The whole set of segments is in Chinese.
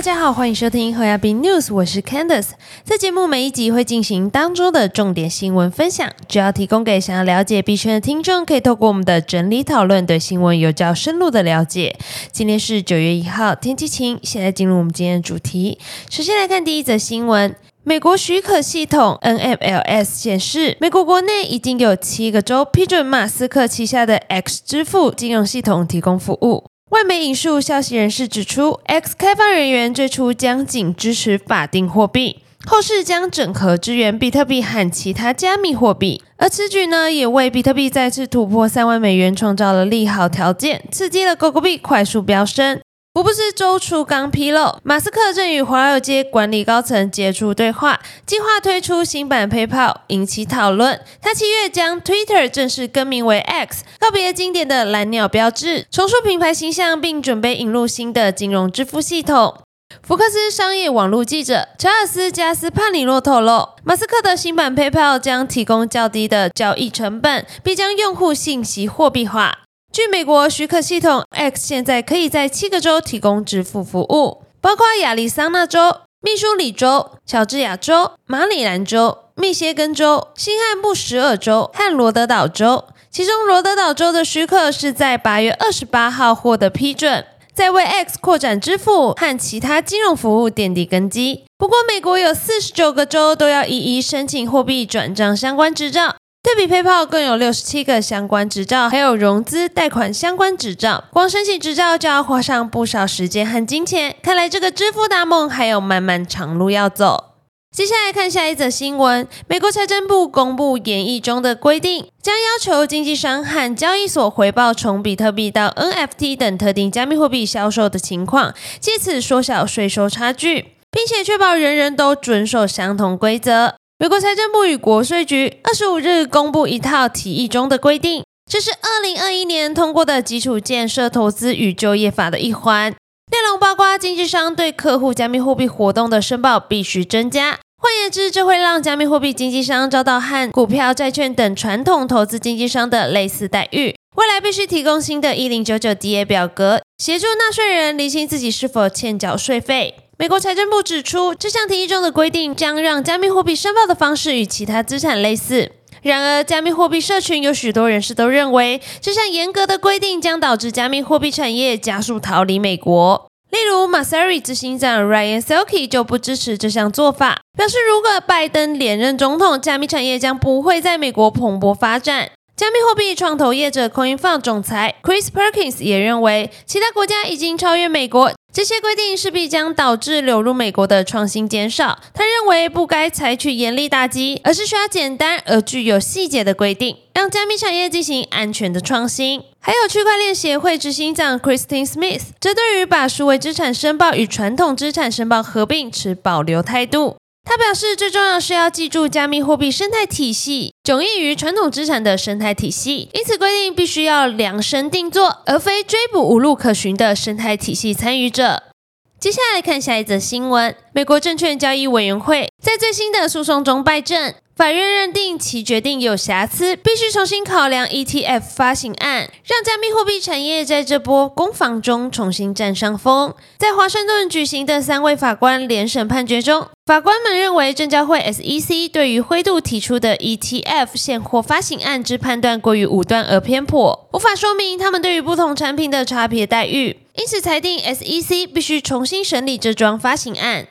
大家好，欢迎收听和亚币 News，我是 Candice。在节目每一集会进行当周的重点新闻分享，主要提供给想要了解币圈的听众，可以透过我们的整理讨论，对新闻有较深入的了解。今天是九月一号，天气晴。现在进入我们今天的主题，首先来看第一则新闻。美国许可系统 NFLS 显示，美国国内已经有七个州批准马斯克旗下的 X 支付金融系统提供服务。外媒引述消息人士指出，X 开发人员最初将仅支持法定货币，后世将整合支援比特币和其他加密货币。而此举呢，也为比特币再次突破三万美元创造了利好条件，刺激了狗狗币快速飙升。福布斯周初刚披露，马斯克正与华尔街管理高层接触对话，计划推出新版 PayPal，引起讨论。他七月将 Twitter 正式更名为 X，告别经典的蓝鸟标志，重塑品牌形象，并准备引入新的金融支付系统。福克斯商业网络记者查尔斯·加斯帕里洛透露，马斯克的新版 PayPal 将提供较低的交易成本，并将用户信息货币化。据美国许可系统，X 现在可以在七个州提供支付服务，包括亚利桑那州、密苏里州、乔治亚州、马里兰州、密歇根州、新罕布什尔州和罗德岛州。其中，罗德岛州的许可是在八月二十八号获得批准，在为 X 扩展支付和其他金融服务奠定根基。不过，美国有四十九个州都要一一申请货币转账相关执照。对比 PayPal 更有六十七个相关执照，还有融资贷款相关执照，光申请执照就要花上不少时间和金钱。看来这个支付大梦还有漫漫长路要走。接下来看下一则新闻：美国财政部公布演绎中的规定，将要求经纪商和交易所回报从比特币到 NFT 等特定加密货币销售的情况，借此缩小税收差距，并且确保人人都遵守相同规则。美国财政部与国税局二十五日公布一套提议中的规定，这是二零二一年通过的基础建设投资与就业法的一环。内容包括经纪商对客户加密货币活动的申报必须增加。换言之，这会让加密货币经纪商遭到和股票、债券等传统投资经纪商的类似待遇。未来必须提供新的一零九九 DA 表格，协助纳税人厘清自己是否欠缴税费。美国财政部指出，这项提议中的规定将让加密货币申报的方式与其他资产类似。然而，加密货币社群有许多人士都认为，这项严格的规定将导致加密货币产业加速逃离美国。例如 m a s a r i 执行长 Ryan Selke 就不支持这项做法，表示如果拜登连任总统，加密产业将不会在美国蓬勃发展。加密货币创投业者 CoinFund 总裁 Chris Perkins 也认为，其他国家已经超越美国。这些规定势必将导致流入美国的创新减少。他认为不该采取严厉打击，而是需要简单而具有细节的规定，让加密产业进行安全的创新。还有区块链协会执行长 Christine Smith 这对于把数位资产申报与传统资产申报合并持保留态度。他表示，最重要是要记住加密货币生态体系迥异于传统资产的生态体系，因此规定必须要量身定做，而非追捕无路可寻的生态体系参与者。接下来看下一则新闻：美国证券交易委员会在最新的诉讼中败阵。法院认定其决定有瑕疵，必须重新考量 ETF 发行案，让加密货币产业在这波攻防中重新占上风。在华盛顿举行的三位法官联审判决中，法官们认为证交会 SEC 对于灰度提出的 ETF 现货发行案之判断过于武断而偏颇，无法说明他们对于不同产品的差别待遇，因此裁定 SEC 必须重新审理这桩发行案。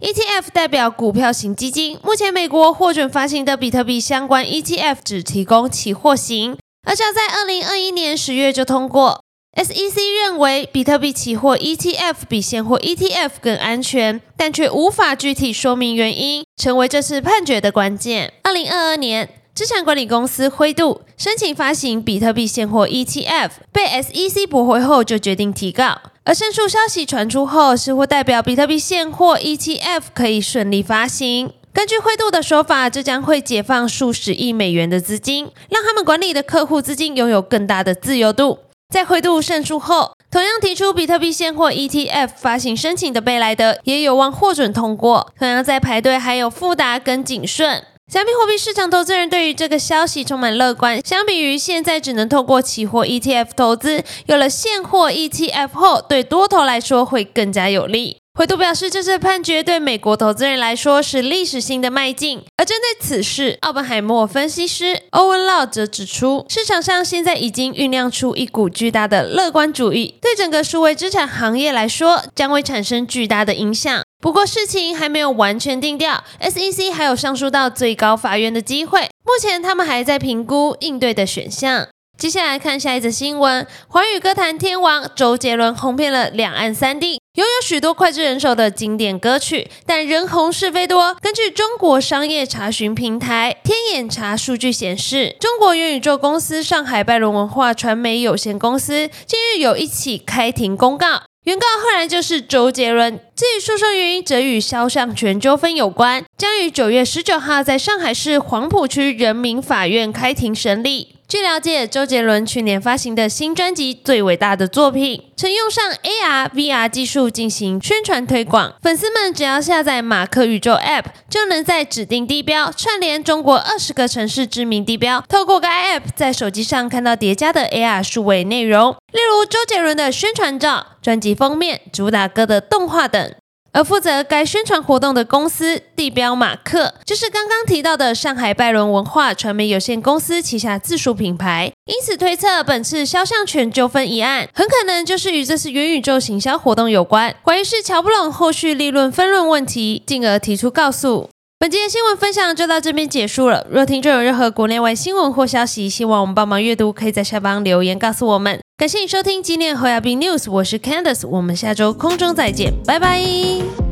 ETF 代表股票型基金，目前美国获准发行的比特币相关 ETF 只提供期货型，而早在二零二一年十月就通过。SEC 认为比特币期货 ETF 比现货 ETF 更安全，但却无法具体说明原因，成为这次判决的关键。二零二二年，资产管理公司灰度申请发行比特币现货 ETF，被 SEC 驳回后，就决定提告。而胜诉消息传出后，似乎代表比特币现货 ETF 可以顺利发行。根据灰度的说法，这将会解放数十亿美元的资金，让他们管理的客户资金拥有更大的自由度。在灰度胜诉后，同样提出比特币现货 ETF 发行申请的贝莱德也有望获准通过。同样在排队还有富达跟景顺。加密货币市场投资人对于这个消息充满乐观。相比于现在只能透过期货 ETF 投资，有了现货 ETF 后，对多头来说会更加有利。回读表示，这次判决对美国投资人来说是历史性的迈进。而针对此事，奥本海默分析师欧文·劳则指出，市场上现在已经酝酿出一股巨大的乐观主义，对整个数位资产行业来说将会产生巨大的影响。不过，事情还没有完全定调，SEC 还有上诉到最高法院的机会。目前，他们还在评估应对的选项。接下来看下一则新闻：华语歌坛天王周杰伦红遍了两岸三地。拥有许多脍炙人口的经典歌曲，但人红是非多。根据中国商业查询平台天眼查数据显示，中国元宇宙公司上海拜伦文化传媒有限公司近日有一起开庭公告，原告赫然就是周杰伦。至于诉讼原因，则与肖像权纠纷有关，将于九月十九号在上海市黄浦区人民法院开庭审理。据了解，周杰伦去年发行的新专辑《最伟大的作品》曾用上 AR、VR 技术进行宣传推广。粉丝们只要下载马克宇宙 App，就能在指定地标串联中国二十个城市知名地标，透过该 App 在手机上看到叠加的 AR 数位内容，例如周杰伦的宣传照、专辑封面、主打歌的动画等。而负责该宣传活动的公司地标马克，就是刚刚提到的上海拜伦文化传媒有限公司旗下自属品牌。因此推测，本次肖像权纠纷一案，很可能就是与这次元宇宙行销活动有关。怀疑是乔布拢后续利润分润问题，进而提出告诉。本期的新闻分享就到这边结束了。若听众有任何国内外新闻或消息，希望我们帮忙阅读，可以在下方留言告诉我们。感谢你收听今天的侯亚斌 news，我是 Candice，我们下周空中再见，拜拜。